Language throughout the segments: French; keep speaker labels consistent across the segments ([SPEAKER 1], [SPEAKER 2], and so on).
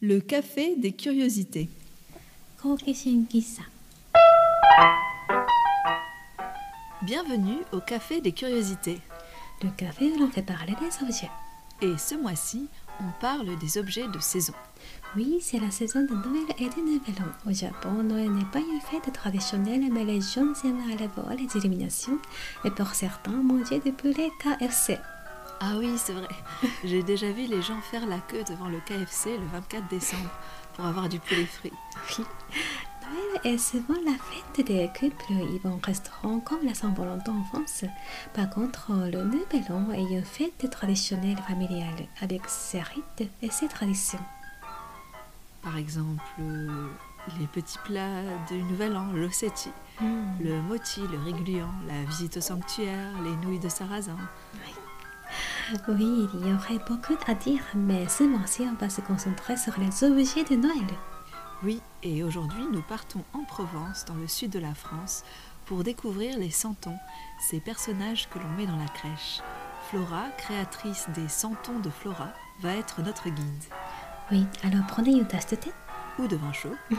[SPEAKER 1] Le café des curiosités. Bienvenue au café des curiosités.
[SPEAKER 2] Le café où l'on fait parler des objets.
[SPEAKER 1] Et ce mois-ci, on parle des objets de saison.
[SPEAKER 2] Oui, c'est la saison de Noël et de Nouvel An. Au Japon, Noël n'est pas une fête traditionnelle, mais les jeunes aiment à la les illuminations et pour certains manger des poulets KFC.
[SPEAKER 1] Ah oui, c'est vrai. J'ai déjà vu les gens faire la queue devant le KFC le 24 décembre pour avoir du poulet frit.
[SPEAKER 2] Noël est souvent la fête des couples. Ils vont au restaurant comme la Saint-Valentin en France. Par contre, le Nouvel An est une fête traditionnelle familiale avec ses rites et ses traditions.
[SPEAKER 1] Par exemple, les petits plats du Nouvel An, l'ossetti, le moti, le régluant, la visite au sanctuaire, les nouilles de sarrasin.
[SPEAKER 2] Oui, il y aurait beaucoup à dire, mais ce mois-ci, on va se concentrer sur les objets de Noël.
[SPEAKER 1] Oui, et aujourd'hui, nous partons en Provence, dans le sud de la France, pour découvrir les santons, ces personnages que l'on met dans la crèche. Flora, créatrice des santons de Flora, va être notre guide.
[SPEAKER 2] Oui, alors prenez une tasse de thé
[SPEAKER 1] Ou de vin chaud.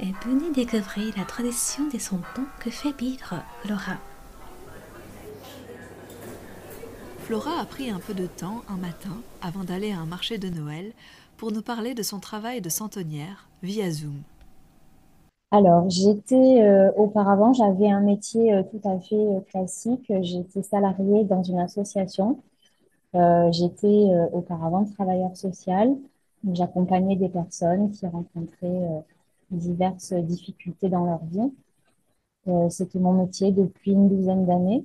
[SPEAKER 2] et venez découvrir la tradition des santons que fait vivre Flora.
[SPEAKER 1] Flora a pris un peu de temps un matin avant d'aller à un marché de Noël pour nous parler de son travail de centenière via Zoom.
[SPEAKER 3] Alors, j'étais euh, auparavant, j'avais un métier euh, tout à fait euh, classique. J'étais salariée dans une association. J'étais auparavant travailleur social. J'accompagnais des personnes qui rencontraient diverses difficultés dans leur vie. C'était mon métier depuis une douzaine d'années.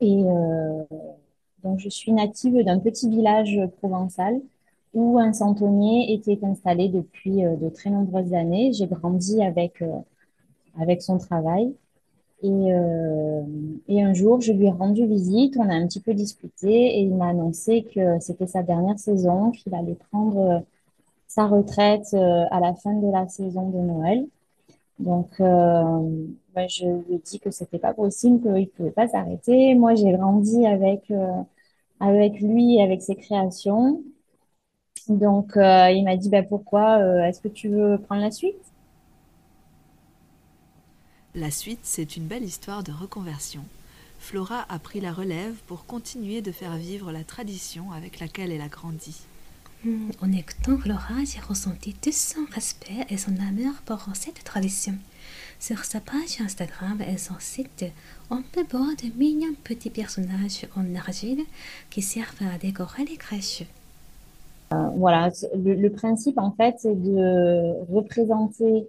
[SPEAKER 3] Et euh, donc, je suis native d'un petit village provençal où un centenier était installé depuis euh, de très nombreuses années. J'ai grandi avec, euh, avec son travail. Et, euh, et un jour, je lui ai rendu visite, on a un petit peu discuté et il m'a annoncé que c'était sa dernière saison, qu'il allait prendre sa retraite à la fin de la saison de Noël. Donc, euh, je lui ai dit que c'était pas possible, qu'il ne pouvait pas s'arrêter. Moi, j'ai grandi avec, euh, lui avec ses créations. Donc, euh, il m'a dit, bah, pourquoi, est-ce que tu veux prendre la suite?
[SPEAKER 1] La suite, c'est une belle histoire de reconversion. Flora a pris la relève pour continuer de faire vivre la tradition avec laquelle elle a grandi.
[SPEAKER 2] Hmm, En écoutant Flora, j'ai ressenti tout son respect et son amour pour cette tradition. Sur sa page Instagram et son site, on peut voir de mignons petits personnages en argile qui servent à décorer les crèches.
[SPEAKER 3] Voilà, c- le, principe en fait, c'est de représenter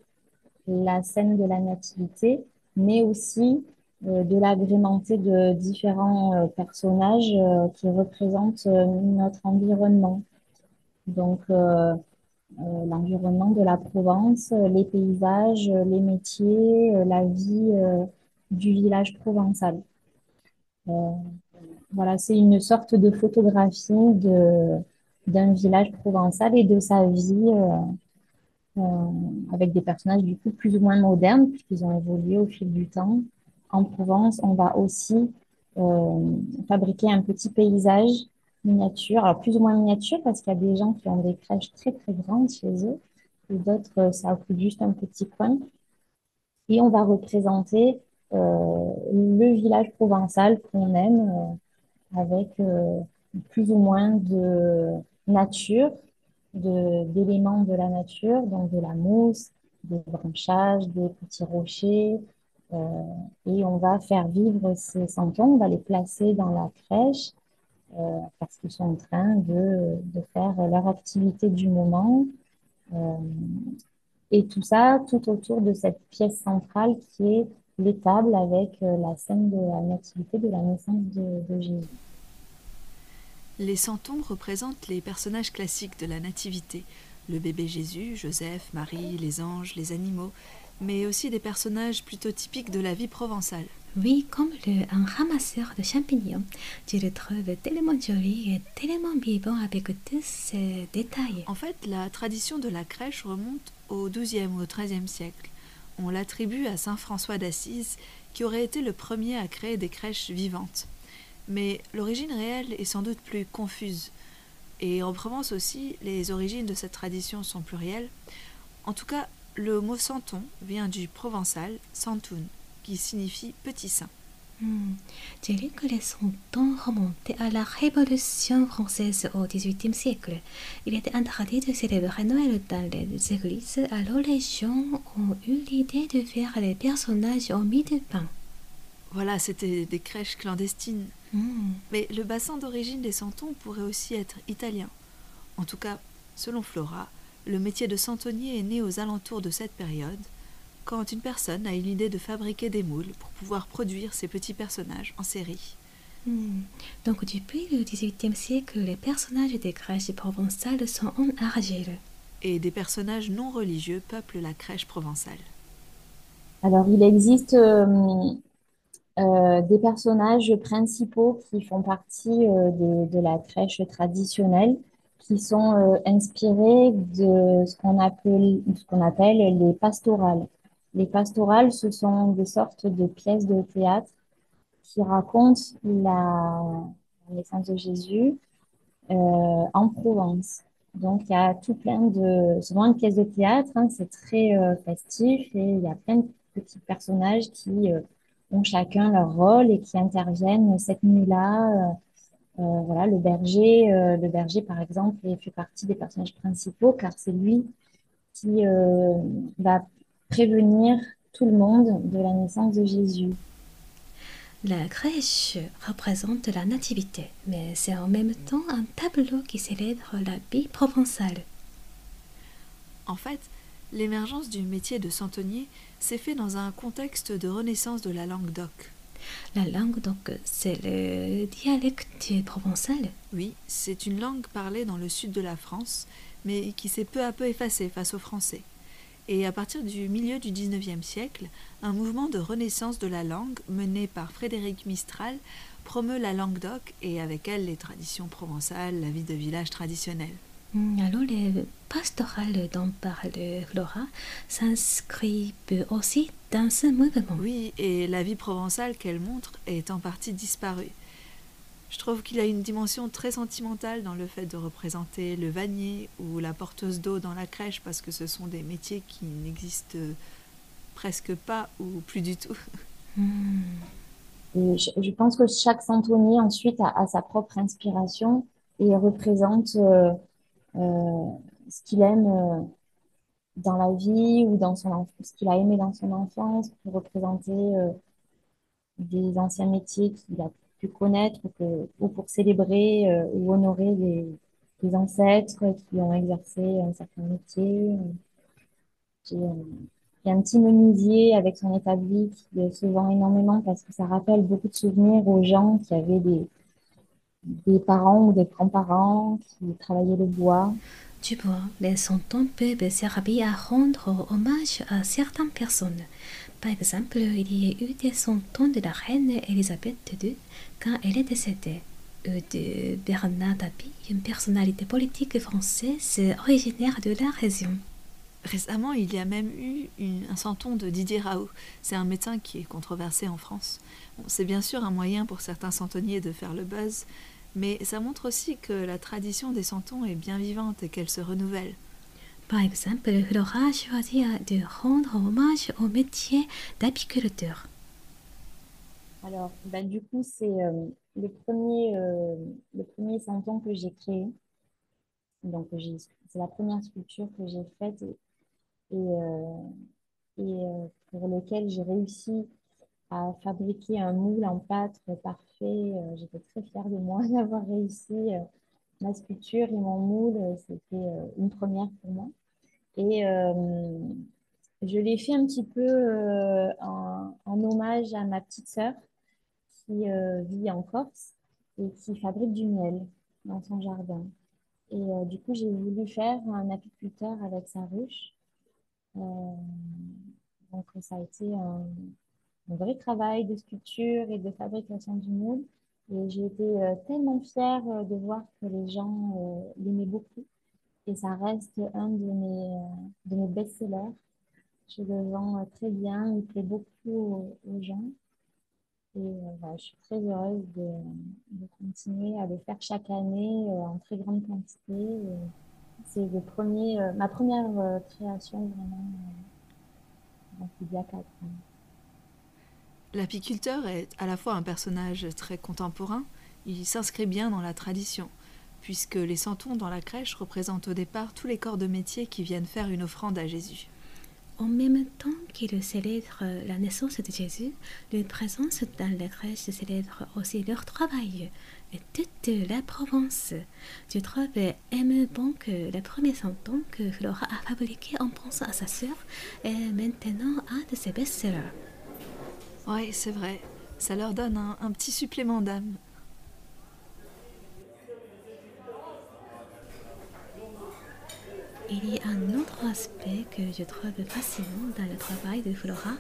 [SPEAKER 3] la scène de la nativité, mais aussi euh, de l'agrémenter de différents euh, personnages euh, qui représentent euh, notre environnement. Donc, euh, euh, l'environnement de la Provence, euh, les paysages, les métiers, la vie du village provençal. Voilà, c'est une sorte de photographie d'un village provençal et de sa vie. avec des personnages du coup plus ou moins modernes, puisqu'ils ont évolué au fil du temps. En Provence, on va aussi fabriquer un petit paysage miniature, alors plus ou moins miniature, parce qu'il y a des gens qui ont des crèches très très grandes chez eux, et d'autres, euh, ça occupe juste un petit coin. Et on va représenter euh, le village provençal qu'on aime, euh, avec euh, plus ou moins de nature de, d'éléments de la nature, donc de la mousse, des branchages, des petits rochers. euh, et on va faire vivre ces santons, on va les placer dans la crèche parce qu'ils sont en train de, de faire leur activité du moment. Euh, et tout ça, tout autour de cette pièce centrale qui est l'étable avec euh, la scène de la nativité de la naissance de, de Jésus.
[SPEAKER 1] Les santons représentent les personnages classiques de la Nativité, le bébé Jésus, Joseph, Marie, les anges, les animaux, mais aussi des personnages plutôt typiques de la vie provençale.
[SPEAKER 2] Oui, comme le, un ramasseur de champignons. Je le trouve tellement joli et tellement vivant avec tous ces détails.
[SPEAKER 1] En fait, la tradition de la crèche remonte au XIIe ou au XIIIe siècle. On l'attribue à saint François d'Assise, qui aurait été le premier à créer des crèches vivantes. Mais l'origine réelle est sans doute plus confuse. Et en Provence aussi, les origines de cette tradition sont plurielles. En tout cas, le mot santon vient du provençal santun, qui signifie petit saint.
[SPEAKER 2] Hmm. J'ai lu que les santons remontaient à la Révolution française au XVIIIe siècle. Il était interdit de célébrer Noël dans les églises, alors les gens ont eu l'idée de faire les personnages en mie de pain.
[SPEAKER 1] Voilà, c'était des crèches clandestines.
[SPEAKER 2] Hmm.
[SPEAKER 1] Mais le bassin d'origine des santons pourrait aussi être italien. En tout cas, selon Flora, le métier de santonnier est né aux alentours de cette période, quand une personne a eu l'idée de fabriquer des moules pour pouvoir produire ces petits personnages en série.
[SPEAKER 2] Hmm. Donc depuis le XVIIIe siècle, les personnages des crèches provençales sont en argile.
[SPEAKER 1] Et des personnages non religieux peuplent la crèche provençale.
[SPEAKER 3] Alors, il existe euh, euh, des personnages principaux qui font partie euh, de, de la crèche traditionnelle, qui sont euh, inspirés de ce qu'on appelle, ce qu'on appelle les pastorales. Les pastorales, ce sont des sortes de pièces de théâtre qui racontent la, naissance de Jésus euh, en Provence. Donc, il y a tout plein de... Souvent, une pièce de théâtre, hein, c'est très euh, festif et il y a plein de petits personnages qui euh, ont chacun leur rôle et qui interviennent cette nuit-là. Voilà, le berger, le berger, par exemple, fait partie des personnages principaux car c'est lui qui va prévenir tout le monde de la naissance de Jésus.
[SPEAKER 2] La crèche représente la nativité, mais c'est en même temps un tableau qui célèbre la vie provençale.
[SPEAKER 1] En fait, l'émergence du métier de santonnier s'est fait dans un contexte de renaissance de la langue d'oc.
[SPEAKER 2] La langue, donc, c'est le dialecte provençal.
[SPEAKER 1] Oui, c'est une langue parlée dans le sud de la France, mais qui s'est peu à peu effacée face au français. Et à partir du milieu du XIXe siècle, un mouvement de renaissance de la langue mené par Frédéric Mistral promeut la langue d'oc et avec elle les traditions provençales, la vie de village traditionnelle.
[SPEAKER 2] Hmm, Alors, les pastorales dont parle Flora s'inscrivent aussi dans ce mouvement.
[SPEAKER 1] Oui, et la vie provençale qu'elle montre est en partie disparue. Je trouve qu'il a une dimension très sentimentale dans le fait de représenter le vannier ou la porteuse d'eau dans la crèche parce que ce sont des métiers qui n'existent presque pas ou plus du tout.
[SPEAKER 3] Je, pense que chaque santonnier ensuite a, sa propre inspiration et représente euh, euh, ce qu'il aime euh, dans la vie ou dans son ce qu'il a aimé dans son enfance pour représenter euh, des anciens métiers qu'il a pu connaître ou, pour célébrer euh, ou honorer des ancêtres qui ont exercé un certain métier. J'ai, euh, a un petit menuisier avec son établi qui euh, se vend énormément parce que ça rappelle beaucoup de souvenirs aux gens qui avaient des, parents ou des grands-parents qui travaillaient le bois.
[SPEAKER 2] Tu vois, les santons peuvent servir à rendre hommage à certaines personnes. Par exemple, il y a eu des santons de la reine Elisabeth II quand elle est décédée, ou de Bernard Tapie, une personnalité politique française originaire de la région.
[SPEAKER 1] Récemment, il y a même eu un santon de Didier Raoult. C'est un médecin qui est controversé en France. C'est bien sûr un moyen pour certains santonniers de faire le buzz, mais ça montre aussi que la tradition des santons est bien vivante et qu'elle se renouvelle.
[SPEAKER 2] Par exemple, Flora a choisi de rendre hommage au métier d'apiculteur.
[SPEAKER 3] Alors, ben, du coup, c'est euh, le premier, euh, premier santon que j'ai créé. Donc, c'est la première sculpture que j'ai faite et, euh, euh, pour lequel j'ai réussi à fabriquer un moule en plâtre parfait. J'étais très fière de moi d'avoir réussi ma sculpture et mon moule. C'était une première pour moi. Et euh, je l'ai fait un petit peu euh, en, en hommage à ma petite sœur qui euh, vit en Corse et qui fabrique du miel dans son jardin. Et euh, du coup, j'ai voulu faire un apiculteur avec sa ruche. Euh, donc, ça a été un, vrai travail de sculpture et de fabrication du moule. Et j'ai été euh, tellement fière euh, de voir que les gens euh, l'aimaient beaucoup. Et ça reste un de mes, euh, de mes best-sellers. Je le vends euh, très bien, il plaît beaucoup aux, gens. Et euh, je suis très heureuse de, de, continuer à le faire chaque année en très grande quantité. C'est le ma première création vraiment donc, il y a quatre ans.
[SPEAKER 1] L'apiculteur est à la fois un personnage très contemporain, il s'inscrit bien dans la tradition, puisque les santons dans la crèche représentent au départ tous les corps de métier qui viennent faire une offrande à Jésus.
[SPEAKER 2] En même temps qu'ils célèbrent la naissance de Jésus, leur présence dans la crèche célèbre aussi leur travail et toute la Provence. Je trouve bon que le premier santon que Flora a fabriqué en pensant à sa sœur est maintenant un de ses best-sellers.
[SPEAKER 1] Oui, c'est vrai. Ça leur donne un, petit supplément d'âme.
[SPEAKER 2] Il y a un autre aspect que je trouve fascinant dans le travail de Flora.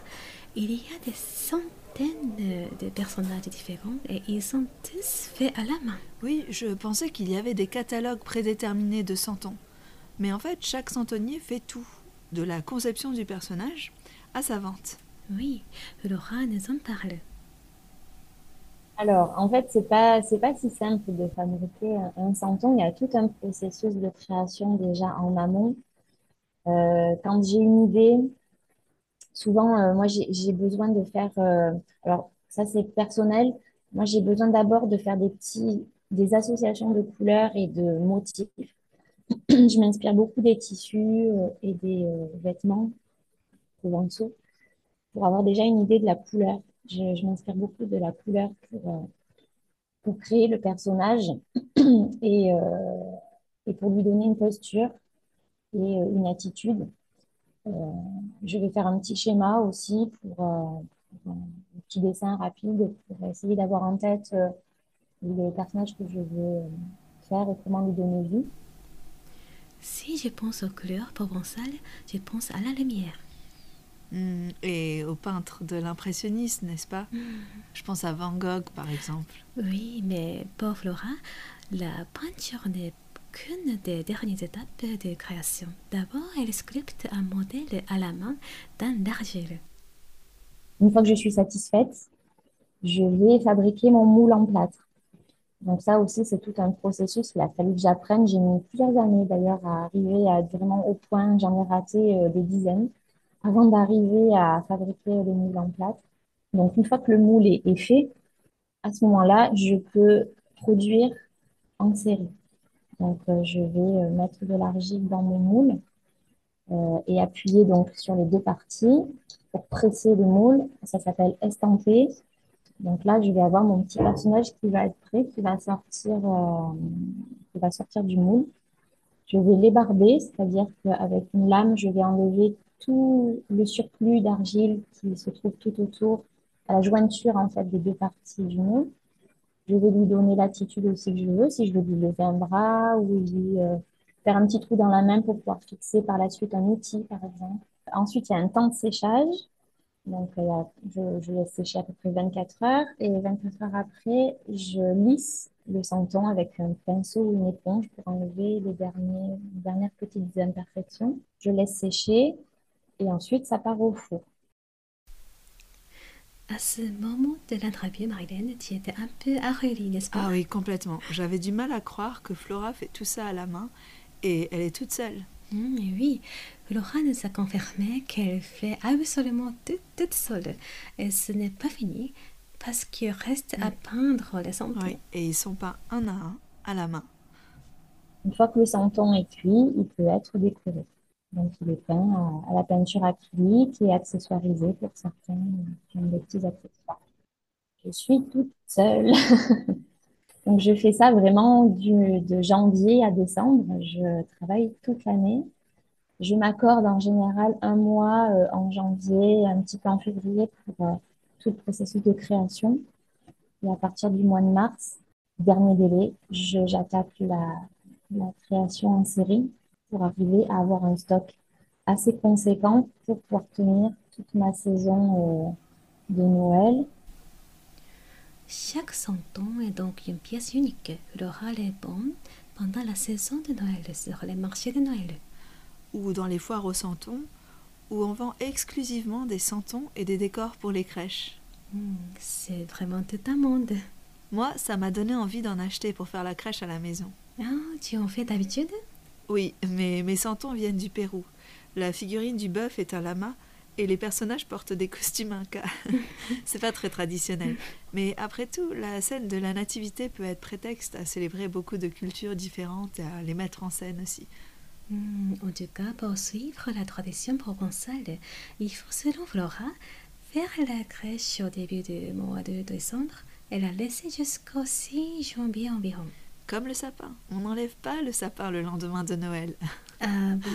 [SPEAKER 2] Il y a des centaines de personnages différents et ils sont tous faits à la main.
[SPEAKER 1] Oui, je pensais qu'il y avait des catalogues prédéterminés de santons. Mais en fait, chaque santonnier fait tout, de la conception du personnage à sa vente.
[SPEAKER 2] Oui, Laura nous en parle.
[SPEAKER 3] Alors, en fait, c'est pas c'est pas si simple de fabriquer un, santon. Il y a tout un processus de création déjà en amont. Euh, quand j'ai une idée, souvent, euh, moi, j'ai besoin de faire. Euh, alors, ça, c'est personnel. Moi, j'ai besoin d'abord de faire des petits, des associations de couleurs et de motifs. Je m'inspire beaucoup des tissus et des vêtements, pour avoir déjà une idée de la couleur. Je, m'inspire beaucoup de la couleur pour, euh, pour créer le personnage et, euh, et pour lui donner une posture et euh, une attitude. je vais faire un petit schéma aussi pour, un petit dessin rapide pour essayer d'avoir en tête le personnage que je veux faire et comment lui donner vie.
[SPEAKER 2] Si je pense aux couleurs provençales, je pense à la lumière.
[SPEAKER 1] Mm, et aux peintres de l'impressionnisme, n'est-ce pas? Mm. Je pense à Van Gogh, par exemple.
[SPEAKER 2] Oui, mais pour Flora, la peinture n'est qu'une des dernières étapes de création. D'abord, elle sculpte un modèle à la main dans l'argile.
[SPEAKER 3] Une fois que je suis satisfaite, je vais fabriquer mon moule en plâtre. Donc ça aussi, c'est tout un processus. Il a fallu que j'apprenne. J'ai mis plusieurs années d'ailleurs à arriver à être vraiment au point. J'en ai raté euh, des dizaines avant d'arriver à fabriquer le moule en plâtre. Donc, une fois que le moule est, fait, à ce moment-là, je peux produire en série. Donc, euh, je vais euh, mettre de l'argile dans mon moule euh, et appuyer donc sur les deux parties pour presser le moule. Ça s'appelle estamper. Donc là, je vais avoir mon petit personnage qui va être prêt, qui va sortir, qui va sortir du moule. Je vais l'ébarber, c'est-à-dire qu'avec une lame, je vais enlever tout le surplus d'argile qui se trouve tout autour, à la jointure en fait des deux parties du moule. Je vais lui donner l'attitude aussi que je veux, si je veux lui lever un bras ou lui euh, faire un petit trou dans la main pour pouvoir fixer par la suite un outil, par exemple. Ensuite, il y a un temps de séchage. Donc, euh, je, laisse sécher à peu près 24 heures. Et 24 heures après, je lisse le santon avec un pinceau ou une éponge pour enlever les dernières petites imperfections. Je laisse sécher et ensuite ça part au four.
[SPEAKER 2] À ce moment de l'interview, Marilène, tu étais un peu arrêtée, n'est-ce pas?
[SPEAKER 1] Ah oui, complètement. J'avais du mal à croire que Flora fait tout ça à la main et elle est toute seule.
[SPEAKER 2] Mmh, oui, Flora nous a confirmé qu'elle fait absolument tout toute seule. Et ce n'est pas fini parce qu'il reste à peindre les santons. Oui,
[SPEAKER 1] et ils sont pas un à un à la main.
[SPEAKER 3] Une fois que le santon est cuit, il peut être décoré. Donc, il est peint à, la peinture acrylique et accessoirisé pour certains ont des petits accessoires. Je suis toute seule. Donc, je fais ça vraiment du, de janvier à décembre. Je travaille toute l'année. Je m'accorde en général un mois euh, en janvier, un petit peu en février pour euh, tout le processus de création. Et à partir du mois de mars, dernier délai, j'attaque la, la création en série pour arriver à avoir un stock assez conséquent pour pouvoir tenir toute ma saison euh, de Noël.
[SPEAKER 2] Chaque santon est donc une pièce unique. L'oral est bon pendant la saison de Noël sur les marchés de Noël.
[SPEAKER 1] Ou dans les foires aux santons, où on vend exclusivement des santons et des décors pour les crèches.
[SPEAKER 2] Hmm, c'est vraiment tout un monde.
[SPEAKER 1] Moi, ça m'a donné envie d'en acheter pour faire la crèche à la maison.
[SPEAKER 2] Ah, tu en fais d'habitude?
[SPEAKER 1] Oui, mais mes santons viennent du Pérou. La figurine du bœuf est un lama et les personnages portent des costumes incas. C'est pas très traditionnel. Mais après tout, la scène de la nativité peut être prétexte à célébrer beaucoup de cultures différentes et à les mettre en scène aussi.
[SPEAKER 2] En tout cas, pour suivre la tradition provençale, il faut, selon Flora, faire la crèche au début du mois de décembre et la laisser jusqu'au 6 janvier environ.
[SPEAKER 1] Comme le sapin. On n'enlève pas le sapin le lendemain de Noël.
[SPEAKER 2] Ah bon?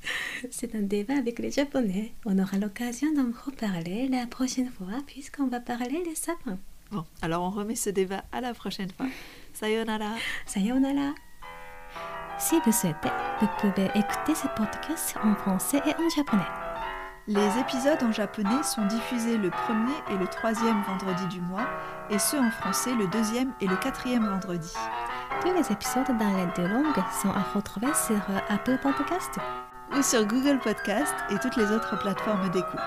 [SPEAKER 2] C'est un débat avec les Japonais. On aura l'occasion d'en reparler la prochaine fois puisqu'on va parler des sapins.
[SPEAKER 1] Bon, alors on remet ce débat à la prochaine fois. Sayonara.
[SPEAKER 2] Sayonara Si vous souhaitez, vous pouvez écouter ce podcast en français et en japonais.
[SPEAKER 1] Les épisodes en japonais sont diffusés le premier et le troisième vendredi du mois, et ceux en français le deuxième et le quatrième vendredi.
[SPEAKER 2] Tous les épisodes dans les deux langues sont à retrouver sur euh, Apple Podcast.
[SPEAKER 1] Ou sur Google Podcast et toutes les autres plateformes d'écoute.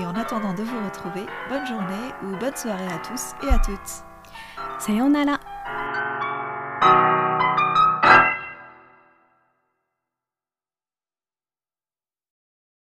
[SPEAKER 1] Et en attendant de vous retrouver, bonne journée ou bonne soirée à tous et à toutes.
[SPEAKER 2] Sayonara